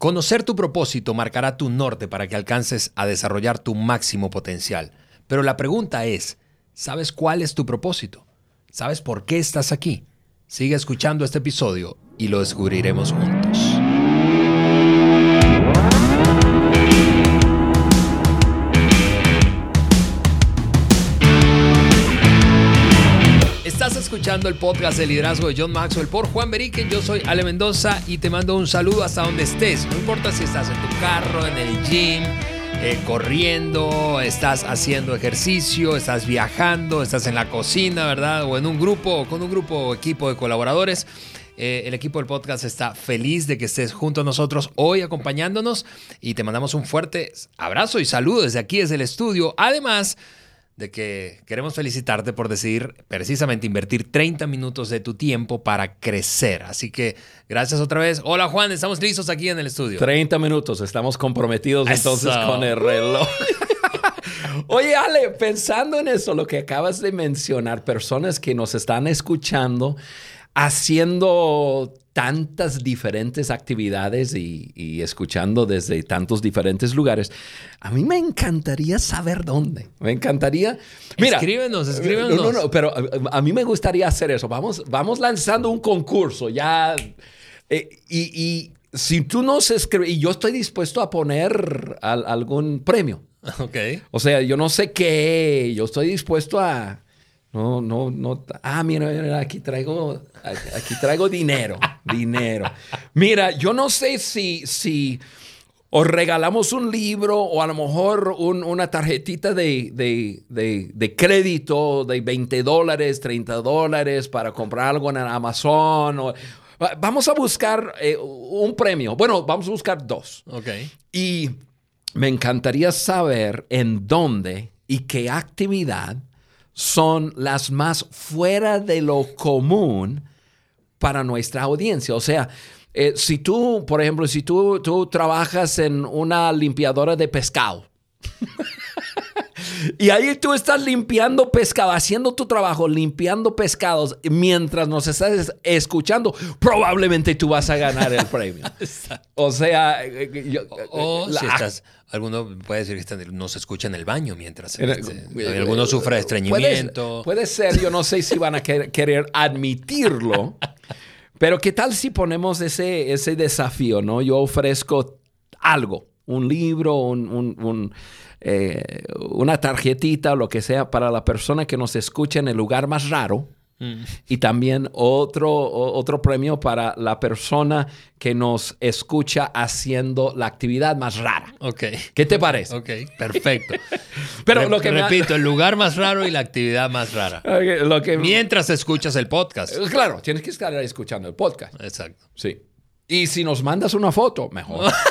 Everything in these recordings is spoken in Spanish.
Conocer tu propósito marcará tu norte para que alcances a desarrollar tu máximo potencial. Pero la pregunta es, ¿sabes cuál es tu propósito? ¿Sabes por qué estás aquí? Sigue escuchando este episodio y lo descubriremos juntos. Escuchando el podcast de liderazgo de John Maxwell por Juan Beriken. Yo soy Ale Mendoza y te mando un saludo hasta donde estés. No importa si estás en tu carro, en el gym, eh, corriendo, estás haciendo ejercicio, estás viajando, estás en la cocina, ¿verdad? O en un grupo, con un grupo o equipo de colaboradores. Eh, el equipo del podcast está feliz de que estés junto a nosotros hoy acompañándonos y te mandamos un fuerte abrazo y saludo desde aquí, desde el estudio. Además, de que queremos felicitarte por decidir precisamente invertir 30 minutos de tu tiempo para crecer. Así que gracias otra vez. Hola Juan, estamos listos aquí en el estudio. 30 minutos, estamos comprometidos entonces con el reloj. Oye, Ale, pensando en eso, lo que acabas de mencionar, personas que nos están escuchando haciendo tantas diferentes actividades y, escuchando desde tantos diferentes lugares, a mí me encantaría saber dónde. Me encantaría... Mira, escríbenos, escríbenos. No, no, no, pero a, mí me gustaría hacer eso. Vamos, vamos lanzando un concurso ya. Eh, y, si tú nos escribes, y yo estoy dispuesto a poner algún premio. Ok. O sea, yo no sé qué, yo estoy dispuesto a no, no, no. Ah, mira, aquí traigo, aquí traigo dinero, dinero. Mira, yo no sé si, si os regalamos un libro o a lo mejor una tarjetita de, de, crédito de 20 dólares, 30 dólares para comprar algo en Amazon. vamos a buscar eh, un premio. Bueno, vamos a buscar dos. Ok. Y me encantaría saber en dónde y qué actividad son las más fuera de lo común para nuestra audiencia. O sea, eh, si tú, por ejemplo, si tú, tú trabajas en una limpiadora de pescado, y ahí tú estás limpiando pescado, haciendo tu trabajo, limpiando pescados, mientras nos estás escuchando, probablemente tú vas a ganar el premio. o sea, eh, eh, o, si estás, alguno puede decir que no se escucha en el baño mientras este, alguno sufre de estreñimiento. Puede, ser, yo no sé si van a querer admitirlo, pero ¿qué tal si ponemos ese, ese desafío, no? Yo ofrezco algo, un libro, un eh, una tarjetita o lo que sea para la persona que nos escucha en el lugar más raro. Mm. Y también otro, otro premio para la persona que nos escucha haciendo la actividad más rara. Ok. ¿Qué te parece? Ok, perfecto. Pero lo que repito, el lugar más raro y la actividad más rara. lo que... Mientras escuchas el podcast. Eh, claro, tienes que estar escuchando el podcast. Exacto. Sí. Y si nos mandas una foto, mejor.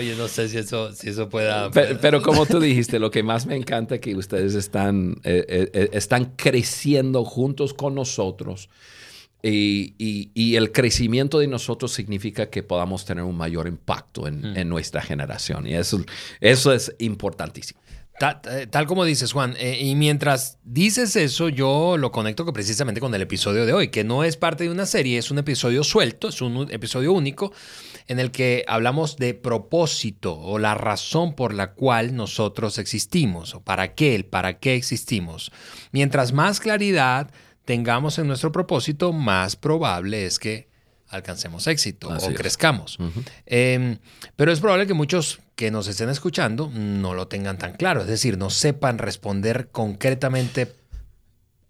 Oye, no sé si eso, si eso pueda... Pero, como tú dijiste, lo que más me encanta es que ustedes están, eh, eh, eh, están creciendo juntos con nosotros. Y, el crecimiento de nosotros significa que podamos tener un mayor impacto en, mm. nuestra generación. Y eso, eso es importantísimo. Tal, como dices, Juan, y mientras dices eso, yo lo conecto precisamente con el episodio de hoy, que no es parte de una serie, es un episodio suelto, es un episodio único, en el que hablamos de propósito o la razón por la cual nosotros existimos o para qué, el para qué existimos. Mientras más claridad tengamos en nuestro propósito, más probable es que alcancemos éxito o crezcamos. Em, pero es probable que muchos que nos estén escuchando no lo tengan tan claro, es decir, no sepan responder concretamente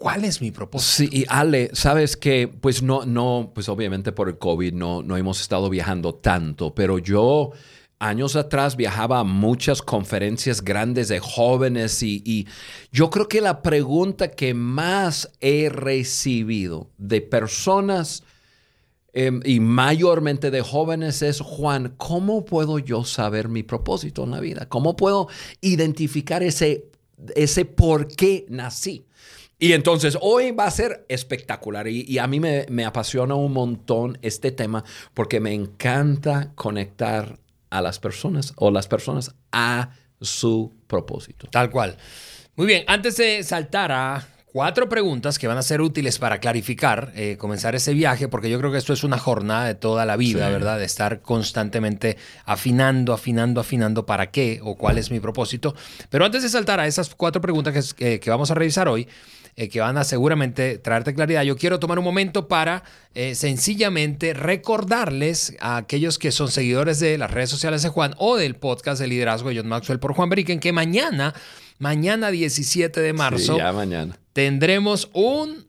¿Cuál es mi propósito? Sí, y Ale, sabes que, pues no, no, pues obviamente por el COVID no, no hemos estado viajando tanto, pero yo años atrás viajaba a muchas conferencias grandes de jóvenes y, yo creo que la pregunta que más he recibido de personas em, y mayormente de jóvenes es, Juan, ¿cómo puedo yo saber mi propósito en la vida? ¿Cómo puedo identificar ese, ese por qué nací? Y entonces hoy va a ser espectacular y, a mí me, apasiona un montón este tema porque me encanta conectar a las personas o las personas a su propósito. Tal cual. Muy bien, antes de saltar a cuatro preguntas que van a ser útiles para clarificar, eh, comenzar ese viaje, porque yo creo que esto es una jornada de toda la vida, Sí. ¿verdad? De estar constantemente afinando, afinando, afinando para qué o cuál es mi propósito. Pero antes de saltar a esas cuatro preguntas que, que vamos a revisar hoy, eh, que van a seguramente traerte claridad, yo quiero tomar un momento para eh, sencillamente recordarles a aquellos que son seguidores de las redes sociales de Juan o del podcast de liderazgo de John Maxwell por Juan Beriken, que mañana, mañana 17 de marzo, Sí, ya mañana. tendremos un,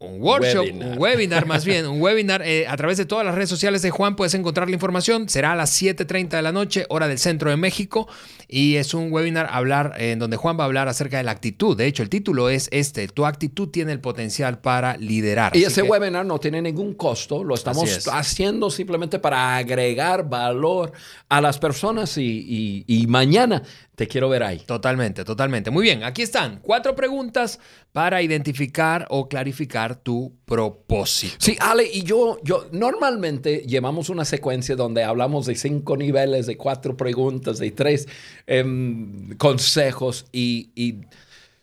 un workshop, Webinar. un webinar más bien, un webinar eh, a través de todas las redes sociales de Juan. Puedes encontrar la información. Será a las 7.30 de la noche, hora del centro de México. Y es un webinar hablar, eh, en donde Juan va a hablar acerca de la actitud. De hecho, el título es este, tu actitud tiene el potencial para liderar. Y Así ese que- webinar no tiene ningún costo, lo estamos es. haciendo simplemente para agregar valor a las personas y, y- y mañana te quiero ver ahí. Totalmente, totalmente. Muy bien, aquí están cuatro preguntas para identificar o clarificar tu propósito. Sí, Ale, y yo, yo normalmente llevamos una secuencia donde hablamos de cinco niveles, de cuatro preguntas, de tres em, consejos y, y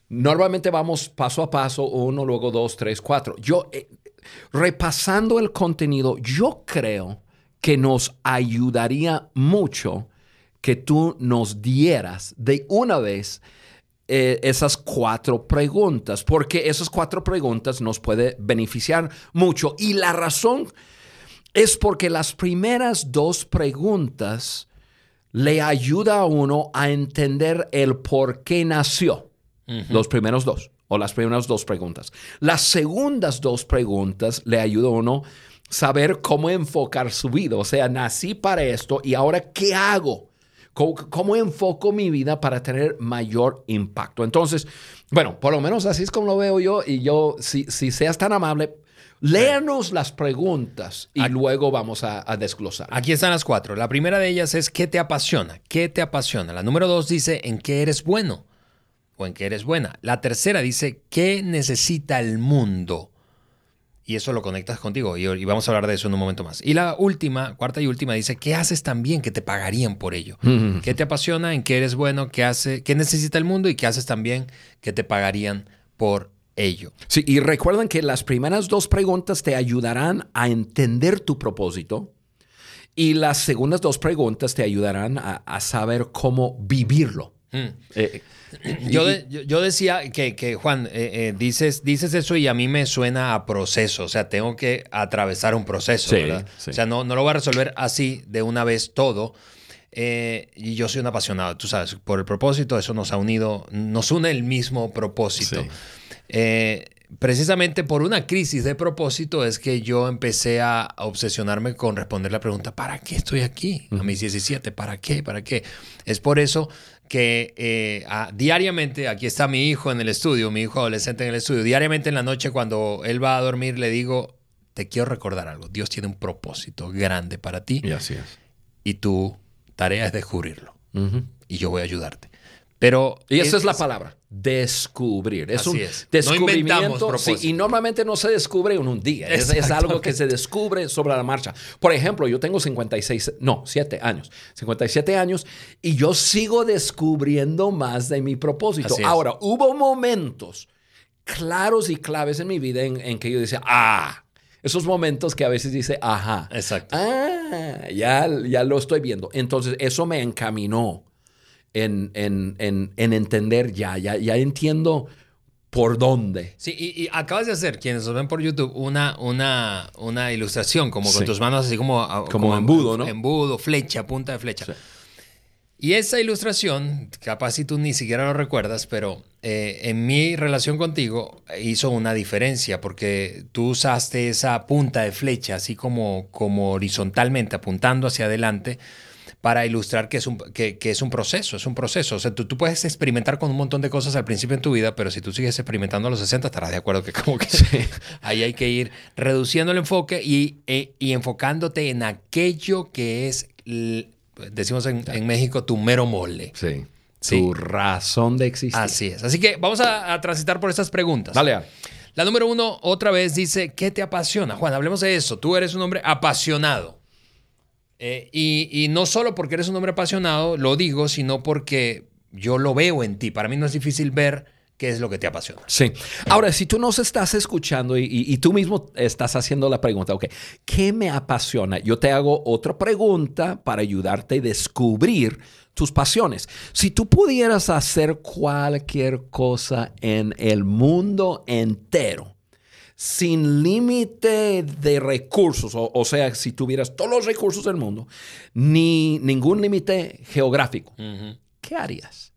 normalmente vamos paso a paso, uno, luego dos, tres, cuatro. Yo, eh, repasando el contenido, yo creo que nos ayudaría mucho que tú nos dieras de una vez eh, esas cuatro preguntas, porque esas cuatro preguntas nos puede beneficiar mucho. Y la razón es porque las primeras dos preguntas le ayuda a uno a entender el por qué nació. Los primeros dos, o las primeras dos preguntas. Las segundas dos preguntas le ayuda a uno saber cómo enfocar su vida. O sea, nací para esto y ahora, ¿qué hago? ¿Cómo, enfoco mi vida para tener mayor impacto? Entonces, bueno, por lo menos así es como lo veo yo. Y yo, si, si seas tan amable, léanos las preguntas y luego vamos a, a desglosar. Aquí están las cuatro. La primera de ellas es ¿qué te apasiona? ¿Qué te apasiona? La número dos dice ¿en qué eres bueno? O en qué eres buena. La tercera dice ¿qué necesita el mundo? Y eso lo conectas contigo y, y vamos a hablar de eso en un momento más. Y la última, cuarta y última, dice ¿qué haces tan bien que te pagarían por ello? ¿Qué te apasiona? ¿En qué eres bueno? ¿Qué, hace, ¿Qué necesita el mundo? ¿Y qué haces tan bien que te pagarían por ello? Sí, y recuerden que las primeras dos preguntas te ayudarán a entender tu propósito y las segundas dos preguntas te ayudarán a, a saber cómo vivirlo. Eh, Yo, de- yo, yo decía que, que, Juan, eh, eh, dices, dices eso y a mí me suena a proceso. O sea, tengo que atravesar un proceso, Sí, ¿verdad? sí. O sea, no, no lo voy a resolver así de una vez todo. Eh, y yo soy un apasionado, tú sabes, por el propósito, eso nos ha unido, nos une el mismo propósito. Sí. Eh, precisamente por una crisis de propósito es que yo empecé a obsesionarme con responder la pregunta, ¿para qué estoy aquí? A mis 17, ¿para qué? ¿Para qué? Es por eso que eh, a- diariamente, aquí está mi hijo en el estudio, mi hijo adolescente en el estudio, diariamente en la noche cuando él va a dormir le digo, te quiero recordar algo, Dios tiene un propósito grande para ti y así es. y tu tarea es descubrirlo y yo voy a ayudarte. Pero Y esa es, la palabra, descubrir. Es Así un es. No descubrimiento. sí, y normalmente no se descubre en un día. Es, es algo que se descubre sobre la marcha. Por ejemplo, yo tengo 56, no, 7 años. 57 años y yo sigo descubriendo más de mi propósito. Ahora, hubo momentos claros y claves en mi vida en, en que yo decía, ah, esos momentos que a veces dice, ajá. Exacto. Ah, ya, ya lo estoy viendo. Entonces, eso me encaminó en, en- en- en entender ya, ya, ya entiendo por dónde. Sí, y, y acabas de hacer, quienes nos ven por YouTube, una, una, una ilustración, como con Sí. tus manos así como... a- Como embudo, ¿no? Embudo, flecha, punta de flecha. Sí. Y esa ilustración, capaz si tú ni siquiera lo recuerdas, pero eh, en mi relación contigo hizo una diferencia porque tú usaste esa punta de flecha así como, como horizontalmente, apuntando hacia adelante para ilustrar que es, un, que, que es un proceso, es un proceso. O sea, tú, tú puedes experimentar con un montón de cosas al principio en tu vida, pero si tú sigues experimentando a los 60, estarás de acuerdo que como que ahí hay que ir reduciendo el enfoque y, e- y enfocándote en aquello que es, decimos en, en México, tu mero mole. Sí. Sí. Tu razón de existir. Así es. Así que vamos a, a transitar por estas preguntas. Dale. Al. La número uno, otra vez, dice, ¿qué te apasiona? Juan, hablemos de eso. Tú eres un hombre apasionado. Eh, y, y no solo porque eres un hombre apasionado, lo digo, sino porque yo lo veo en ti. Para mí no es difícil ver qué es lo que te apasiona. Sí. Ahora, si tú nos estás escuchando y, tú mismo estás haciendo la pregunta, ok, ¿qué me apasiona? Yo te hago otra pregunta para ayudarte a descubrir tus pasiones. Si tú pudieras hacer cualquier cosa en el mundo entero, sin límite de recursos, o, sea, si tuvieras todos los recursos del mundo, ni ningún límite geográfico, ¿qué harías?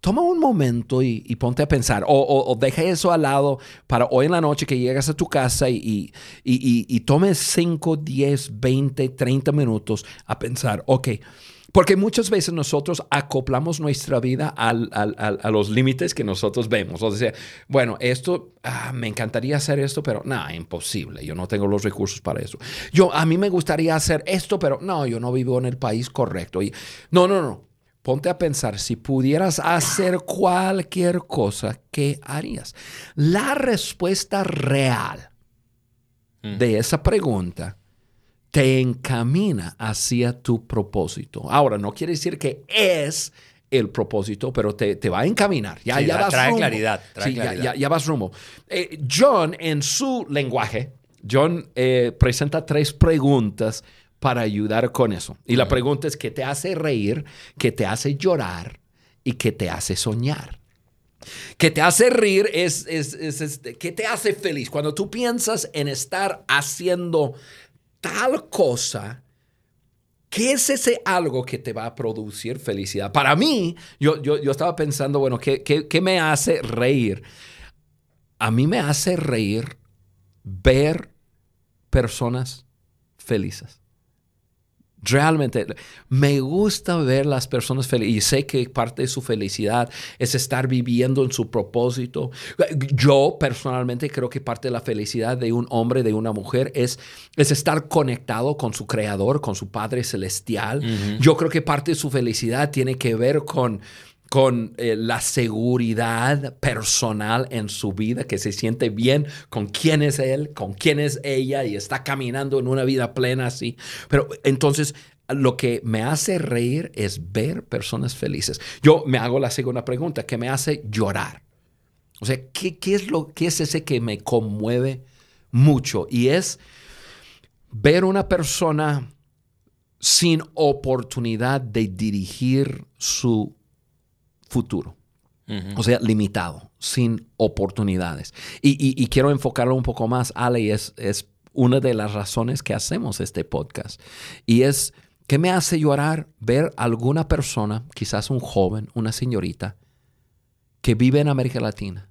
Toma un momento y, ponte a pensar, o, deja eso al lado para hoy en la noche que llegas a tu casa y, y, tomes 5, 10, 20, 30 minutos a pensar, ok, porque muchas veces nosotros acoplamos nuestra vida a los límites que nosotros vemos. O sea, bueno, esto, ah, me encantaría hacer esto, pero no, imposible. Yo no tengo los recursos para eso. Yo, a mí me gustaría hacer esto, pero no, yo no vivo en el país correcto. Y, no, no, no. Ponte a pensar, si pudieras hacer cualquier cosa, ¿qué harías? La respuesta real mm. de esa pregunta te encamina hacia tu propósito. Ahora, no quiere decir que es el propósito, pero te, va a encaminar. Ya, ya vas trae rumbo. claridad. Ya, vas rumbo. Eh, John, en su lenguaje, John eh, presenta tres preguntas para ayudar con eso. Y la pregunta es, ¿qué te hace reír? ¿Qué te hace llorar? ¿Y qué te hace soñar? ¿Qué te hace reír es, es, es, es, ¿qué te hace feliz? Cuando tú piensas en estar haciendo tal cosa, ¿qué es ese algo que te va a producir felicidad? Para mí, yo, yo, estaba pensando, bueno, ¿qué, ¿qué, me hace reír? A mí me hace reír ver personas felices. Realmente me gusta ver las personas felices y sé que parte de su felicidad es estar viviendo en su propósito. Yo personalmente creo que parte de la felicidad de un hombre, de una mujer, es, es estar conectado con su creador, con su Padre Celestial. Yo creo que parte de su felicidad tiene que ver con con eh, la seguridad personal en su vida, que se siente bien con quién es él, con quién es ella y está caminando en una vida plena así. Pero entonces lo que me hace reír es ver personas felices. Yo me hago la segunda pregunta, ¿qué me hace llorar? O sea, ¿qué, qué es, lo, qué es ese que me conmueve mucho? Y es ver una persona sin oportunidad de dirigir su futuro. O sea, limitado, sin oportunidades. Y, quiero enfocarlo un poco más, Ale, y es, es una de las razones que hacemos este podcast. Y es que me hace llorar ver alguna persona, quizás un joven, una señorita, que vive en América Latina,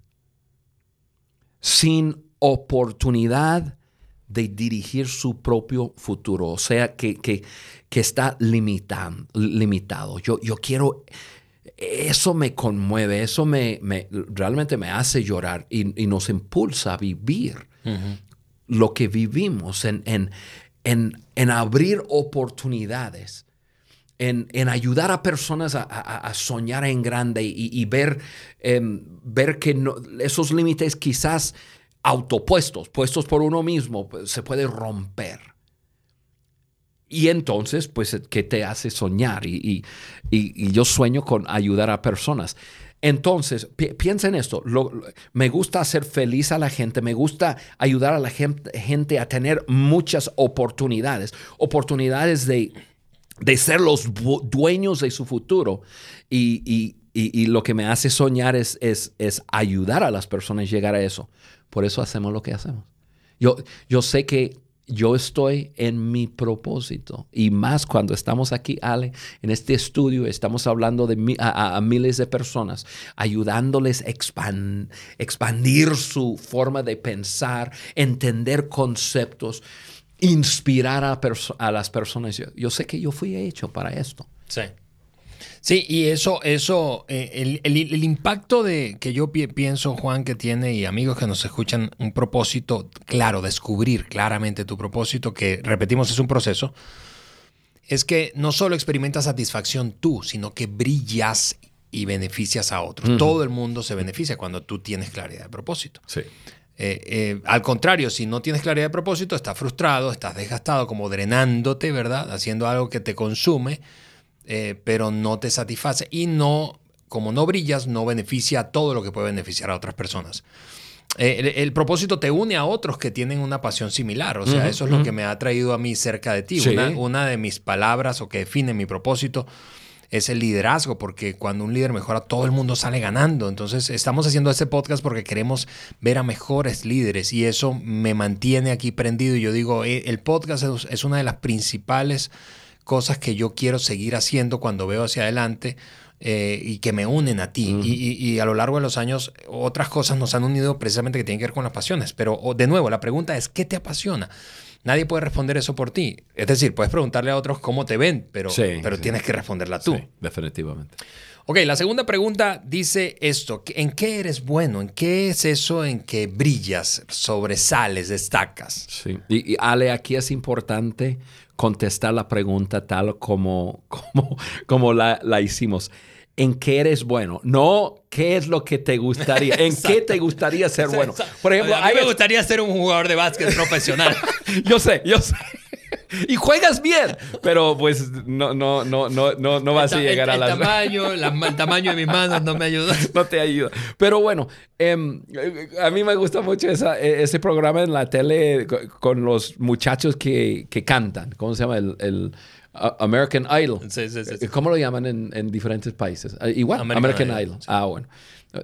sin oportunidad de dirigir su propio futuro. O sea, que, que, que está limitado. limitado. Yo, yo quiero eso me conmueve, eso me, realmente me hace llorar y, nos impulsa a vivir lo que vivimos, en, en, abrir oportunidades, en, ayudar a personas a, soñar en grande y, ver, em, ver que esos límites quizás autopuestos, puestos por uno mismo, se puede romper. Y entonces, pues, ¿qué te hace soñar? Y, yo sueño con ayudar a personas. Entonces, piensa en esto. me gusta hacer feliz a la gente, me gusta ayudar a la gente, a tener muchas oportunidades, oportunidades de, ser los dueños de su futuro. Y, lo que me hace soñar es, es, es, ayudar a las personas a llegar a eso. Por eso hacemos lo que hacemos. Yo, yo sé que yo estoy en mi propósito. Y más cuando estamos aquí, Ale, en este estudio, estamos hablando de a, miles de personas, ayudándoles a expandir su forma de pensar, entender conceptos, inspirar a, a las personas. Yo, yo, sé que yo fui hecho para esto. Sí. Sí, y eso, eso, eh, el, impacto de que yo pienso, Juan, que tiene y amigos que nos escuchan, un propósito claro, descubrir claramente tu propósito, que repetimos es un proceso, es que no solo experimentas satisfacción tú, sino que brillas y beneficias a otros. Todo el mundo se beneficia cuando tú tienes claridad de propósito. Sí. Eh, eh, al contrario, si no tienes claridad de propósito, estás frustrado, estás desgastado, como drenándote, ¿verdad? Haciendo algo que te consume eh, pero no te satisface y no como no brillas, no beneficia a todo lo que puede beneficiar a otras personas. Eh, el, propósito te une a otros que tienen una pasión similar. O sea, eso es lo que me ha traído a mí cerca de ti. Una, una, de mis palabras o que define mi propósito es el liderazgo, porque cuando un líder mejora, todo el mundo sale ganando. Entonces, estamos haciendo este podcast porque queremos ver a mejores líderes y eso me mantiene aquí prendido. Y yo digo, eh, el podcast es una de las principales cosas que yo quiero seguir haciendo cuando veo hacia adelante. Eh, y que me unen a ti. y, a lo largo de los años otras cosas nos han unido precisamente que tienen que ver con las pasiones. Pero de nuevo, la pregunta es, ¿qué te apasiona? Nadie puede responder eso por ti. Es decir, puedes preguntarle a otros cómo te ven, pero, pero tienes que responderla tú. Sí, definitivamente. Ok, la segunda pregunta dice esto. ¿En qué eres bueno? ¿En qué es eso en que brillas, sobresales, destacas? Sí. Y, Ale, aquí es importante contestar la pregunta tal como, como, como la, la hicimos en qué eres bueno, no qué es lo que te gustaría, en qué te gustaría ser bueno. Por ejemplo, a mí me gustaría ser un jugador de básquet profesional. yo sé, yo sé. Y juegas bien, pero pues no, no, no, no, no, no vas a llegar a la... Tamaño, el tamaño de mis manos no me ayuda. no te ayuda. Pero bueno, em, a mí me gusta mucho esa, e, ese programa en la tele con los muchachos que, que cantan. ¿Cómo se llama? el American Idol. Sí, sí, sí, ¿Cómo lo llaman en, diferentes países? Ah, igual, American, Idol. Ah, bueno.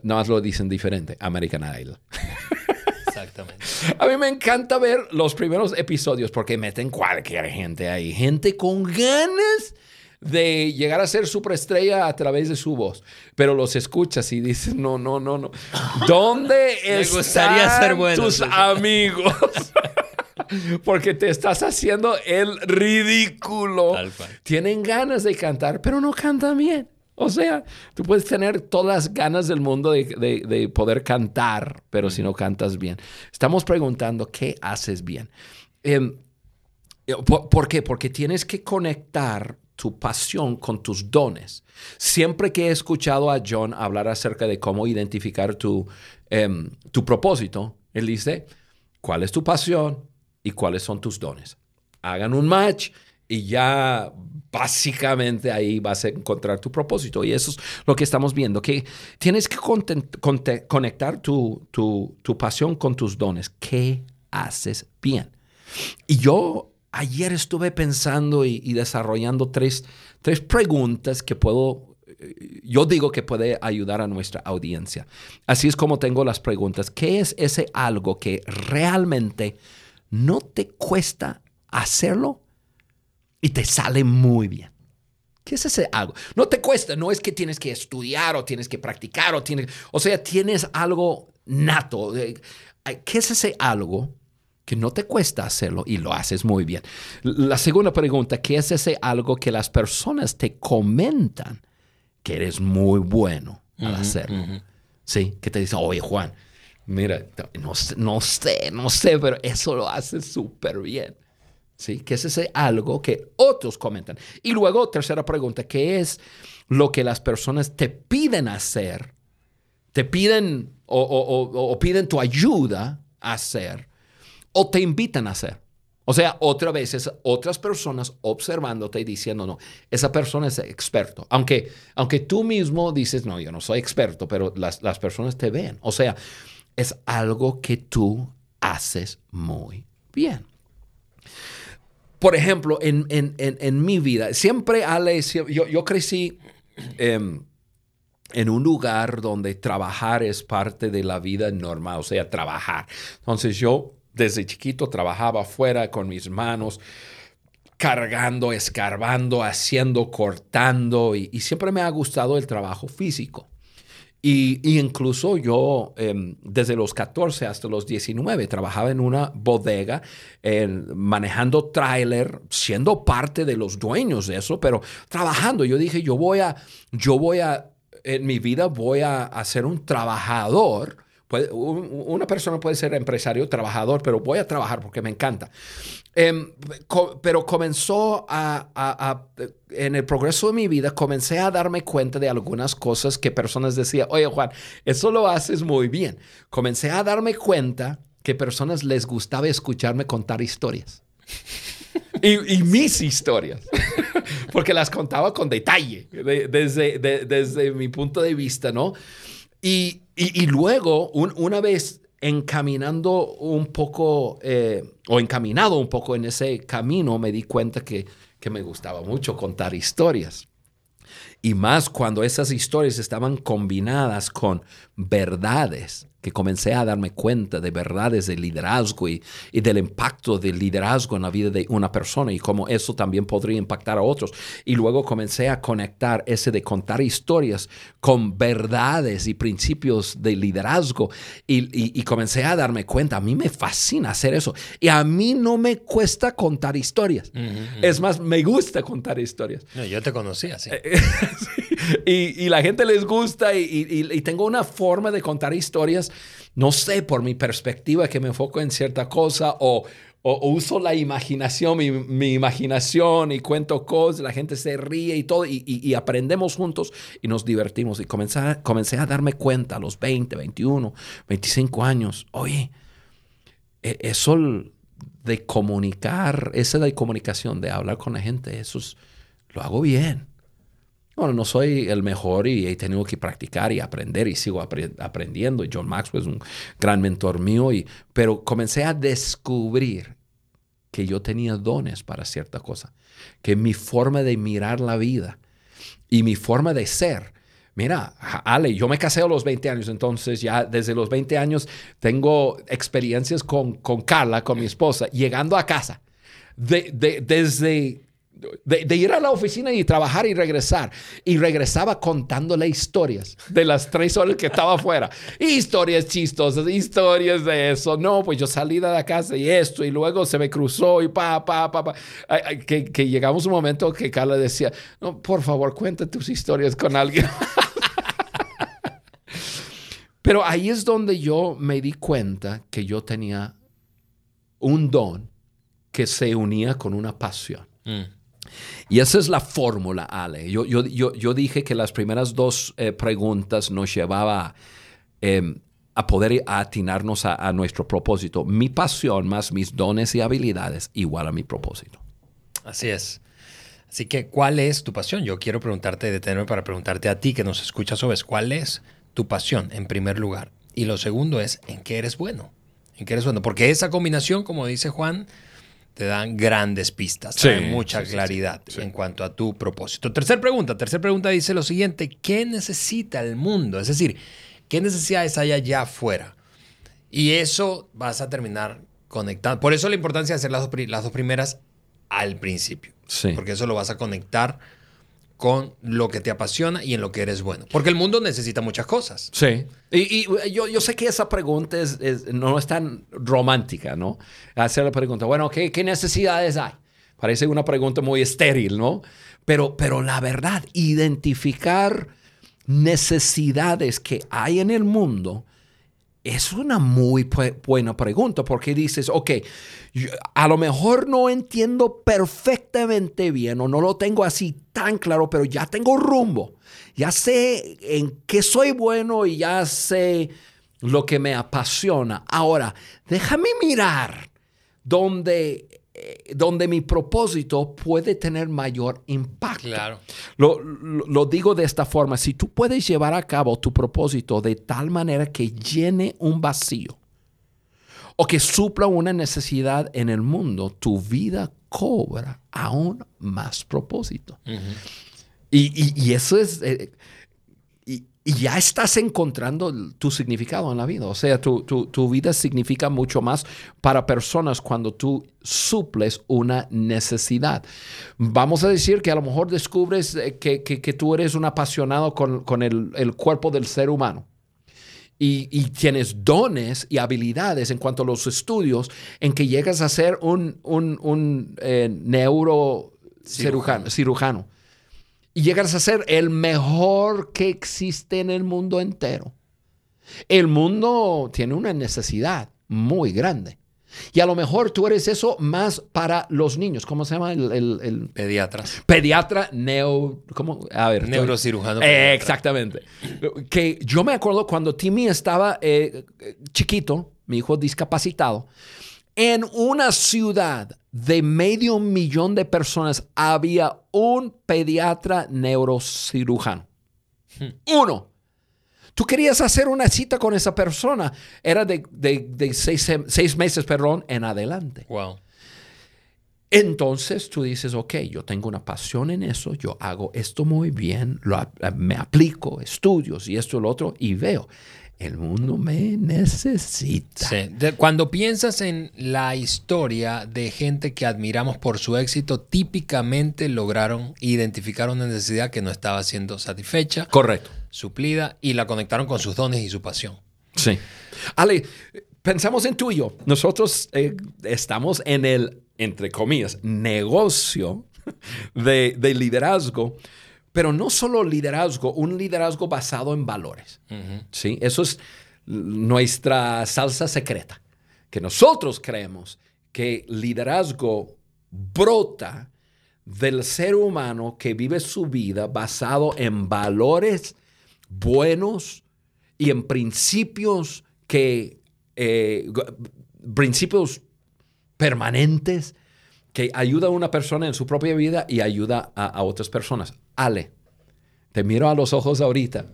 No más lo dicen diferente, American Idol. Exactamente. A mí me encanta ver los primeros episodios porque meten cualquier gente ahí. Gente con ganas de llegar a ser superestrella a través de su voz. Pero los escuchas y dices, no, no, no, no. ¿Dónde están tus amigos? porque te estás haciendo el ridículo. Tienen ganas de cantar, pero no cantan bien. O sea, tú puedes tener todas las ganas del mundo de, poder cantar, pero si no cantas bien. Estamos preguntando, ¿qué haces bien? Em, eh, ¿por, qué? Porque tienes que conectar tu pasión con tus dones. Siempre que he escuchado a John hablar acerca de cómo identificar tu, em, tu propósito, él dice, ¿cuál es tu pasión? Y cuáles son tus dones. Hagan un match y ya básicamente ahí vas a encontrar tu propósito. Y eso es lo que estamos viendo, que tienes que conectar tu, tu, pasión con tus dones. ¿Qué haces bien? Y yo ayer estuve pensando y, y desarrollando tres, tres preguntas que puedo yo digo que puede ayudar a nuestra audiencia. Así es como tengo las preguntas. ¿Qué es ese algo que realmente no te cuesta hacerlo y te sale muy bien. ¿Qué es ese algo? No te cuesta, no es que tienes que estudiar o tienes que practicar o tienes, o sea, tienes algo nato. ¿Qué es ese algo que no te cuesta hacerlo y lo haces muy bien? La segunda pregunta, ¿qué es ese algo que las personas te comentan que eres muy bueno al hacerlo? Sí, que te dicen, oye Juan, Mira, no, no sé, no sé, pero eso lo hace súper bien. ¿Sí? Que es ese algo que otros comentan. Y luego, tercera pregunta, ¿qué es lo que las personas te piden hacer? Te piden o, piden tu ayuda a hacer o te invitan a hacer. O sea, otra vez, otras personas observándote y diciendo, no, esa persona es experto. Aunque, aunque tú mismo dices, no, yo no soy experto, pero las, las personas te ven. O sea, es algo que tú haces muy bien. Por ejemplo, en, mi vida, siempre, Ale, yo, yo crecí em, en un lugar donde trabajar es parte de la vida normal, o sea, trabajar. Entonces yo desde chiquito trabajaba afuera con mis manos, cargando, escarbando, haciendo, cortando, y siempre me ha gustado el trabajo físico. Y, incluso yo, em, desde los 14 hasta los 19, trabajaba en una bodega, manejando tráiler, siendo parte de los dueños de eso, pero trabajando. Yo dije, yo voy a, yo voy a, en mi vida voy a, a ser un trabajador una persona puede ser empresario, trabajador, pero voy a trabajar porque me encanta. Em, pero comenzó a, en el progreso de mi vida, comencé a darme cuenta de algunas cosas que personas decían, oye Juan, eso lo haces muy bien. Comencé a darme cuenta que personas les gustaba escucharme contar historias. y, mis historias. porque las contaba con detalle, desde, desde mi punto de vista, ¿no? Y, y, luego, una vez encaminando un poco, eh, o encaminado un poco en ese camino, me di cuenta que, que me gustaba mucho contar historias. Y más cuando esas historias estaban combinadas con verdades que comencé a darme cuenta de verdades de liderazgo y, del impacto del liderazgo en la vida de una persona y cómo eso también podría impactar a otros. Y luego comencé a conectar ese de contar historias con verdades y principios de liderazgo y, comencé a darme cuenta, a mí me fascina hacer eso y a mí no me cuesta contar historias. Es más, me gusta contar historias. yo te conocía, sí. y, la gente les gusta y tengo una forma de contar historias no sé, por mi perspectiva que me enfoco en cierta cosa o, uso la imaginación, mi, imaginación y cuento cosas, la gente se ríe y todo, y, aprendemos juntos y nos divertimos. Y comencé, comencé a darme cuenta a los 20, 21, 25 años, oye, e, eso de comunicar, esa de comunicación, de hablar con la gente, eso lo hago bien. Bueno, no soy el mejor y he tenido que practicar y aprender y sigo aprendiendo. John Maxwell es un gran mentor mío, y, pero comencé a descubrir que yo tenía dones para cierta cosa, que mi forma de mirar la vida y mi forma de ser. Mira, Ale, yo me casé a los 20 años, entonces ya desde los 20 años tengo experiencias con, con Carla, con mi esposa, llegando a casa. De, de, desde de, ir a la oficina y trabajar y regresar. Y regresaba contándole historias de las tres horas que estaba afuera. Historias chistosas, historias de eso. No, pues yo salí de la casa y esto, y luego se me cruzó y pa, pa, pa, pa. Que, que llegamos un momento que Carla decía, no, por favor, cuenta tus historias con alguien. Pero ahí es donde yo me di cuenta que yo tenía un don que se unía con una pasión. Mm. Y esa es la fórmula, Ale. Yo, yo, yo, dije que las primeras dos eh, preguntas nos llevaba em, a poder atinarnos a, nuestro propósito. Mi pasión más mis dones y habilidades igual a mi propósito. Así es. Así que, ¿cuál es tu pasión? Yo quiero preguntarte, detenerme para preguntarte a ti que nos escuchas, ¿sabes? ¿Cuál es tu pasión en primer lugar? Y lo segundo es, ¿en qué eres bueno? ¿En qué eres bueno? Porque esa combinación, como dice Juan, te dan grandes pistas, mucha claridad en cuanto a tu propósito. Tercer pregunta, tercera pregunta dice lo siguiente, ¿qué necesita el mundo? Es decir, ¿qué necesidades hay allá afuera? Y eso vas a terminar conectando. Por eso la importancia de hacer las dos, las dos primeras al principio. Porque eso lo vas a conectar con lo que te apasiona y en lo que eres bueno. Porque el mundo necesita muchas cosas. Sí. Y, yo, yo, sé que esa pregunta es, no es tan romántica, ¿no? Hacer la pregunta, bueno, ¿qué, ¿qué, necesidades hay? Parece una pregunta muy estéril, ¿no? Pero, pero la verdad, identificar necesidades que hay en el mundo es una muy buena pregunta porque dices, ok, a lo mejor no entiendo perfectamente bien o no lo tengo así tan claro, pero ya tengo rumbo. Ya sé en qué soy bueno y ya sé lo que me apasiona. Ahora, déjame mirar dónde eh, donde mi propósito puede tener mayor impacto. Claro. Lo, digo de esta forma, si tú puedes llevar a cabo tu propósito de tal manera que llene un vacío o que supla una necesidad en el mundo, tu vida cobra aún más propósito. y, eso es, eh, y ya estás encontrando tu significado en la vida. O sea, tu, vida significa mucho más para personas cuando tú suples una necesidad. Vamos a decir que a lo mejor descubres eh, que, tú eres un apasionado con, el, cuerpo del ser humano. Y, tienes dones y habilidades en cuanto a los estudios en que llegas a ser un, un, eh, neurocirujano y llegas a ser el mejor que existe en el mundo entero. El mundo tiene una necesidad muy grande. Y a lo mejor tú eres eso más para los niños. ¿Cómo se llama? El, el, Pediatra. Pediatra neo... ¿Cómo? A ver. Neurocirujano. exactamente. Que yo me acuerdo cuando Timmy estaba eh, chiquito, mi hijo discapacitado, en una ciudad de medio millón de personas había un pediatra neurocirujano. Uno. Tú querías hacer una cita con esa persona. Era de, seis, meses, perdón, en adelante. Wow. Entonces tú dices, ok, yo tengo una pasión en eso, yo hago esto muy bien, lo, me aplico, estudios y esto y lo otro, y veo, el mundo me necesita. cuando piensas en la historia de gente que admiramos por su éxito, típicamente lograron identificar una necesidad que no estaba siendo satisfecha. Correcto. Suplida y la conectaron con sus dones y su pasión. Sí. Ale, pensamos en tú y yo. Nosotros eh, estamos en el entre comillas, negocio de, liderazgo, pero no solo liderazgo, un liderazgo basado en valores. ¿sí? Eso es nuestra salsa secreta, que nosotros creemos que liderazgo brota del ser humano que vive su vida basado en valores buenos y en principios que eh, principios permanentes que ayuda a una persona en su propia vida y ayuda a, otras personas. Ale, te miro a los ojos ahorita.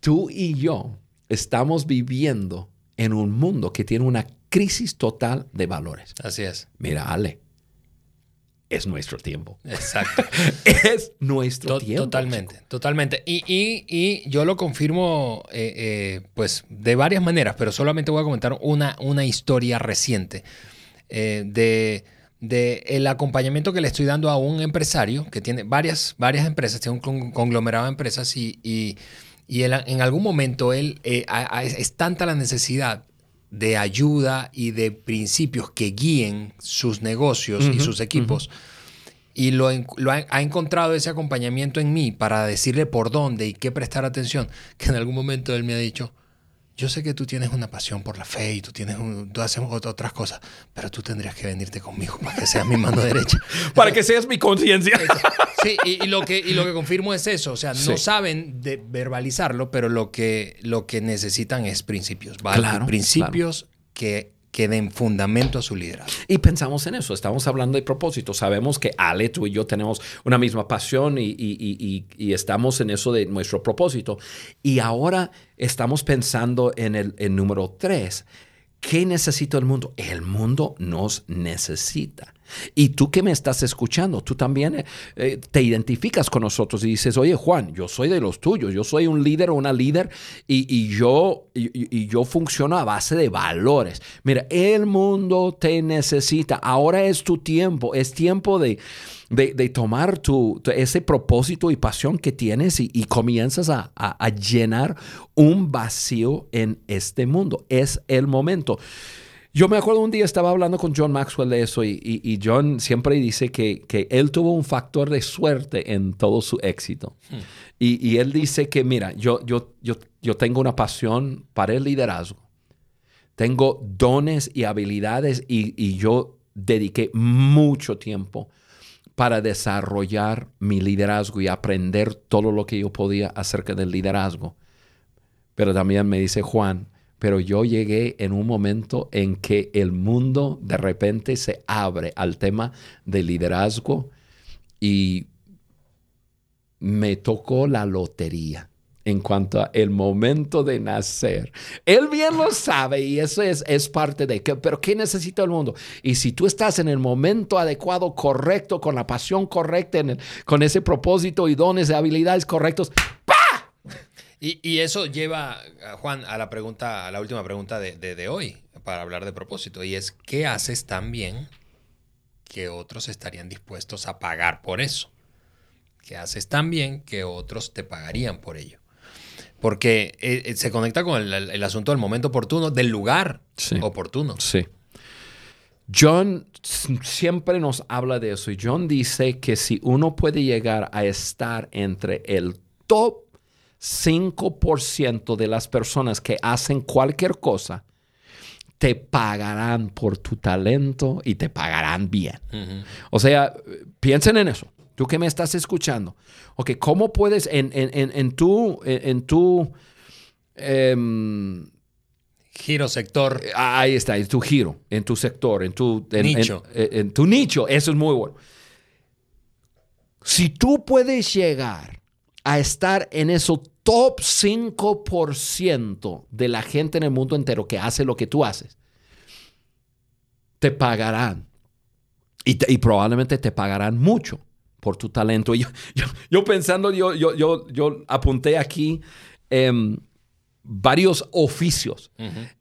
Tú y yo estamos viviendo en un mundo que tiene una crisis total de valores. Así es. Mira, Ale, es nuestro tiempo. Exacto. es nuestro tiempo. Totalmente, totalmente. Y, yo lo confirmo, eh, eh, pues, de varias maneras, pero solamente voy a comentar una, una historia reciente. Eh, de, el acompañamiento que le estoy dando a un empresario que tiene varias, varias empresas, tiene un conglomerado de empresas y, y, en algún momento él eh, es tanta la necesidad de ayuda y de principios que guíen sus negocios y sus equipos. Y lo, lo ha, ha, encontrado ese acompañamiento en mí para decirle por dónde y qué prestar atención, que en algún momento él me ha dicho, yo sé que tú tienes una pasión por la fe y tú tienes tú haces otras cosas, pero tú tendrías que venirte conmigo para que seas mi mano derecha. para que seas mi conciencia. Sí, y, lo que, y lo que confirmo es eso. O sea, no saben de verbalizarlo, pero lo que, lo que necesitan es principios. ¿vale? principios que que den fundamento a su liderazgo. Y pensamos en eso, estamos hablando de propósito. Sabemos que Ale, tú y yo tenemos una misma pasión y, y, estamos en eso de nuestro propósito. Y ahora estamos pensando en el, número tres. ¿Qué necesita el mundo? El mundo nos necesita. Y tú que me estás escuchando, tú también eh, eh, te identificas con nosotros y dices, oye Juan, yo soy de los tuyos, yo soy un líder o una líder y, yo, y, yo funciono a base de valores. Mira, el mundo te necesita, ahora es tu tiempo, es tiempo de, de, tomar tu, ese propósito y pasión que tienes y, comienzas a, a llenar un vacío en este mundo. Es el momento. Yo me acuerdo un día estaba hablando con John Maxwell de eso y, John siempre dice que, él tuvo un factor de suerte en todo su éxito. Hmm. Y, él dice que, mira, yo, yo, yo, yo tengo una pasión para el liderazgo. Tengo dones y habilidades y, yo dediqué mucho tiempo para desarrollar mi liderazgo y aprender todo lo que yo podía acerca del liderazgo. Pero también me dice Juan, pero yo llegué en un momento en que el mundo de repente se abre al tema de liderazgo y me tocó la lotería en cuanto a el momento de nacer. Él bien lo sabe y eso es, es parte de que, pero ¿qué necesita el mundo? Y si tú estás en el momento adecuado, correcto, con la pasión correcta, en con ese propósito y dones habilidades correctos, y, eso lleva, Juan, a la pregunta, a la última pregunta de, hoy, para hablar de propósito, y es, ¿qué haces tan bien que otros estarían dispuestos a pagar por eso? ¿Qué haces tan bien que otros te pagarían por ello? Porque eh, eh, se conecta con el, asunto del momento oportuno, del lugar oportuno. Sí. John siempre nos habla de eso y John dice que si uno puede llegar a estar entre el top 5% de las personas que hacen cualquier cosa te pagarán por tu talento y te pagarán bien. O sea, piensen en eso. Tú que me estás escuchando. Ok, ¿cómo puedes en, en, en, tu, en, tu em, Giro, sector. Eh, ahí está, en tu giro, en tu sector, en tu nicho. En, tu nicho, eso es muy bueno. Si tú puedes llegar a estar en eso top 5% de la gente en el mundo entero que hace lo que tú haces, te pagarán. Y, probablemente te pagarán mucho por tu talento. Yo, yo, pensando, yo, yo, yo, yo apunté aquí em, varios oficios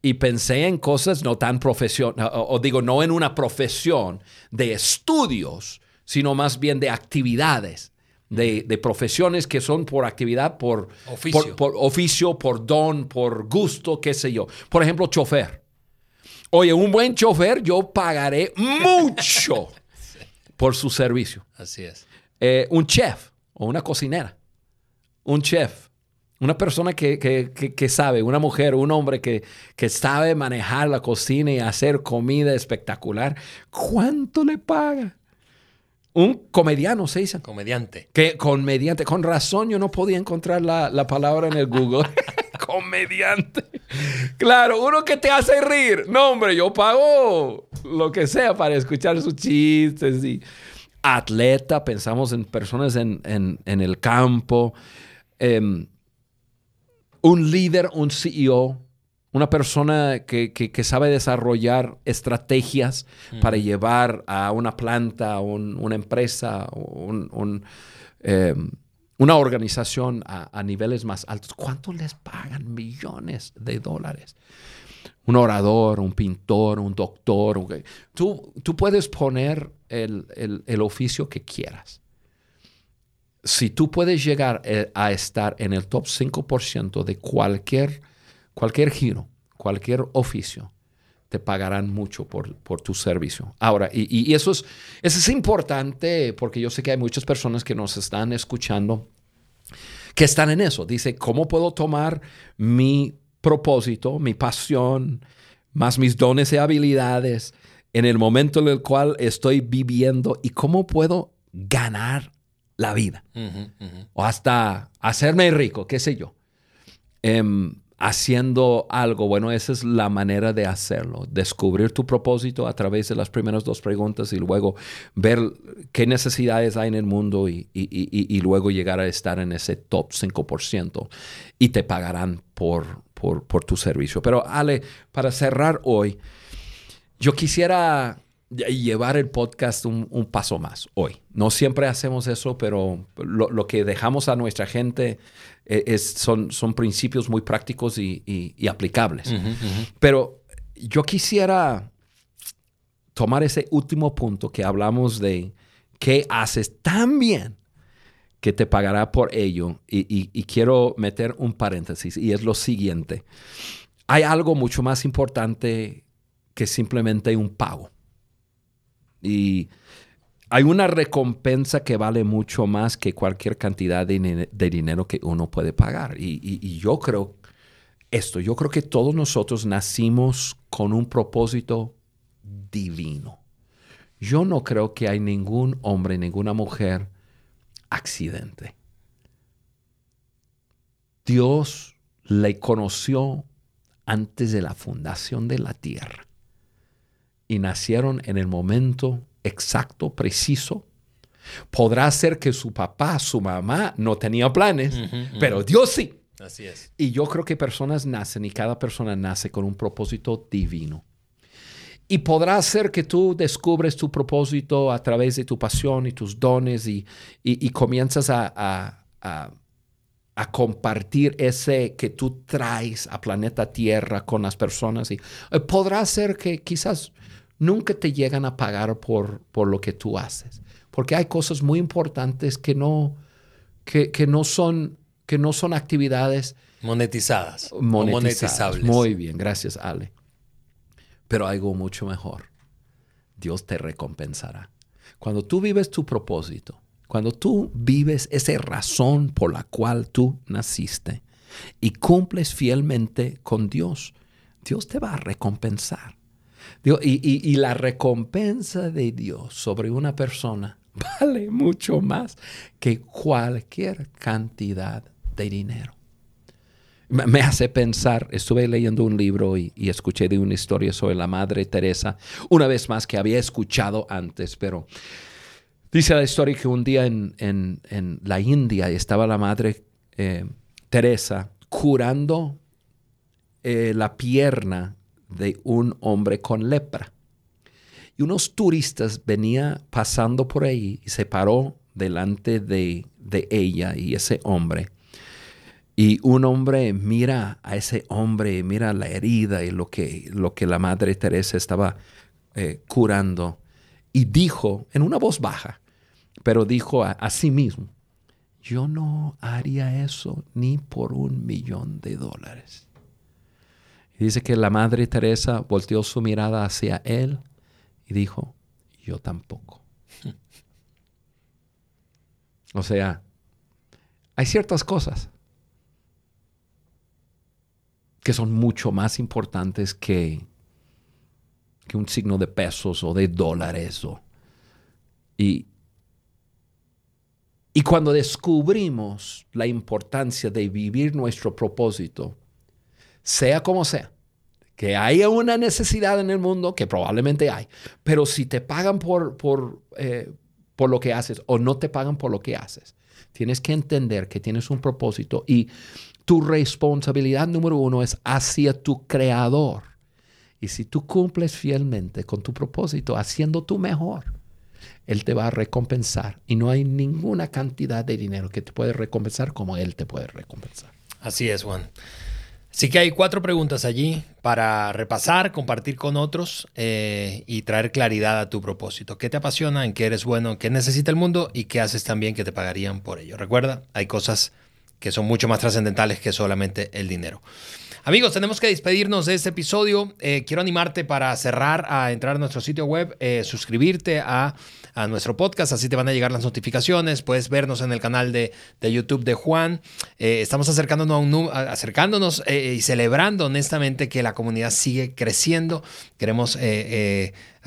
y pensé en cosas no tan profesionales, o, digo, no en una profesión de estudios, sino más bien de actividades. De, profesiones que son por actividad, por oficio. por oficio, por don, por gusto, qué sé yo. Por ejemplo, chofer. Oye, un buen chofer, yo pagaré mucho por su servicio. Así es. Eh, un chef o una cocinera. Un chef. Una persona que, sabe, una mujer, un hombre que, que, sabe manejar la cocina y hacer comida espectacular. ¿Cuánto le paga? Un comediano, se dice. Comediante. Que comediante. Con razón yo no podía encontrar la, la palabra en el Google. comediante. Claro, uno que te hace reír. No, hombre, yo pago lo que sea para escuchar sus chistes. Y atleta, pensamos en personas en, el campo. Em, un líder, un CEO, una persona que, sabe desarrollar estrategias para llevar a una planta, una empresa, un, em, una organización a, niveles más altos, ¿cuánto les pagan? Millones de dólares. Un orador, un pintor, un doctor. Tú, tú puedes poner el, oficio que quieras. Si tú puedes llegar eh, a estar en el top 5% de cualquier, cualquier giro, cualquier oficio, te pagarán mucho por, por tu servicio. Ahora, y, eso, es, eso es importante porque yo sé que hay muchas personas que nos están escuchando que están en eso. Dice, ¿cómo puedo tomar mi propósito, mi pasión, más mis dones y habilidades en el momento en el cual estoy viviendo y cómo puedo ganar la vida? O hasta hacerme rico, qué sé yo. Em, haciendo algo, bueno, esa es la manera de hacerlo. Descubrir tu propósito a través de las primeras dos preguntas y luego ver qué necesidades hay en el mundo y, luego llegar a estar en ese top 5% y te pagarán por, por, tu servicio. Pero Ale, para cerrar hoy, yo quisiera llevar el podcast un, paso más hoy. No siempre hacemos eso, pero lo, que dejamos a nuestra gente es, son, son principios muy prácticos y, aplicables. Pero yo quisiera tomar ese último punto que hablamos de qué haces tan bien que te pagará por ello. y quiero meter un paréntesis y es lo siguiente. Hay algo mucho más importante que simplemente un pago. Y hay una recompensa que vale mucho más que cualquier cantidad de, dinero que uno puede pagar. Y, yo creo esto, yo creo que todos nosotros nacimos con un propósito divino. Yo no creo que hay ningún hombre, ninguna mujer accidente. Dios le conoció antes de la fundación de la tierra y nacieron en el momento exacto, preciso. Podrá ser que su papá, su mamá no tenía planes, pero Dios sí. Así es. Y yo creo que personas nacen y cada persona nace con un propósito divino. Y podrá ser que tú descubres tu propósito a través de tu pasión y tus dones y, comienzas a, a, compartir ese que tú traes a planeta Tierra con las personas. Y eh, podrá ser que quizás nunca te llegan a pagar por, por lo que tú haces. Porque hay cosas muy importantes que no, que, no, son, que no son actividades monetizadas. monetizables. Muy bien, gracias Ale. Pero algo mucho mejor. Dios te recompensará. Cuando tú vives tu propósito, cuando tú vives esa razón por la cual tú naciste y cumples fielmente con Dios, Dios te va a recompensar y, la recompensa de Dios sobre una persona vale mucho más que cualquier cantidad de dinero. me hace pensar, estuve leyendo un libro y, escuché de una historia sobre la Madre Teresa, una vez más que había escuchado antes, pero dice la historia que un día en, la India estaba la Madre eh, Teresa curando eh, la pierna de un hombre con lepra. Y unos turistas venían pasando por ahí y se paró delante de, de ella y ese hombre y un hombre mira a ese hombre, mira la herida y lo que, lo que la Madre Teresa estaba eh, curando. Y dijo en una voz baja, pero dijo a sí mismo, yo no haría eso ni por un millón de dólares. Y dice que la Madre Teresa volteó su mirada hacia él y dijo, yo tampoco. o sea, hay ciertas cosas que son mucho más importantes que, que un signo de pesos o de dólares. y, y cuando descubrimos la importancia de vivir nuestro propósito, sea como sea, que haya una necesidad en el mundo, que probablemente hay, pero si te pagan por, por, eh, por lo que haces o no te pagan por lo que haces, tienes que entender que tienes un propósito y tu responsabilidad número uno es hacia tu creador. Y si tú cumples fielmente con tu propósito, haciendo tu mejor, Él te va a recompensar. Y no hay ninguna cantidad de dinero que te puede recompensar como Él te puede recompensar. Así es, Juan. Así que hay cuatro preguntas allí para repasar, compartir con otros eh, y traer claridad a tu propósito. ¿Qué te apasiona? ¿En qué eres bueno? ¿Qué necesita el mundo? ¿Y qué haces también que te pagarían por ello? Recuerda, hay cosas que son mucho más trascendentales que solamente el dinero. Amigos, tenemos que despedirnos de este episodio. Eh, quiero animarte para cerrar a entrar a nuestro sitio web, eh, suscribirte a, nuestro podcast, así te van a llegar las notificaciones. Puedes vernos en el canal de, YouTube de Juan. Eh, estamos acercándonos, acercándonos y celebrando honestamente que la comunidad sigue creciendo. Queremos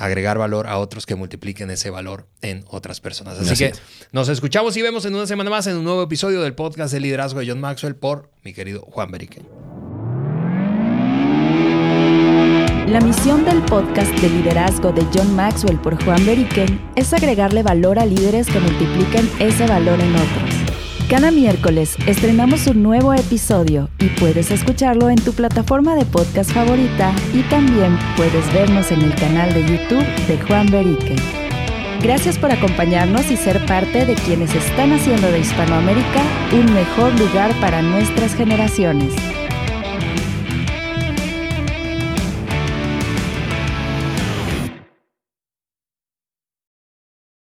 agregar valor a otros que multipliquen ese valor en otras personas. Así que nos escuchamos y vemos en una semana más en un nuevo episodio del podcast de liderazgo de John Maxwell por mi querido Juan Beriken. La misión del podcast de liderazgo de John Maxwell por Juan Beriken es agregarle valor a líderes que multipliquen ese valor en otros. Cada miércoles estrenamos un nuevo episodio y puedes escucharlo en tu plataforma de podcast favorita y también puedes vernos en el canal de YouTube de Juan Berique. Gracias por acompañarnos y ser parte de quienes están haciendo de Hispanoamérica un mejor lugar para nuestras generaciones.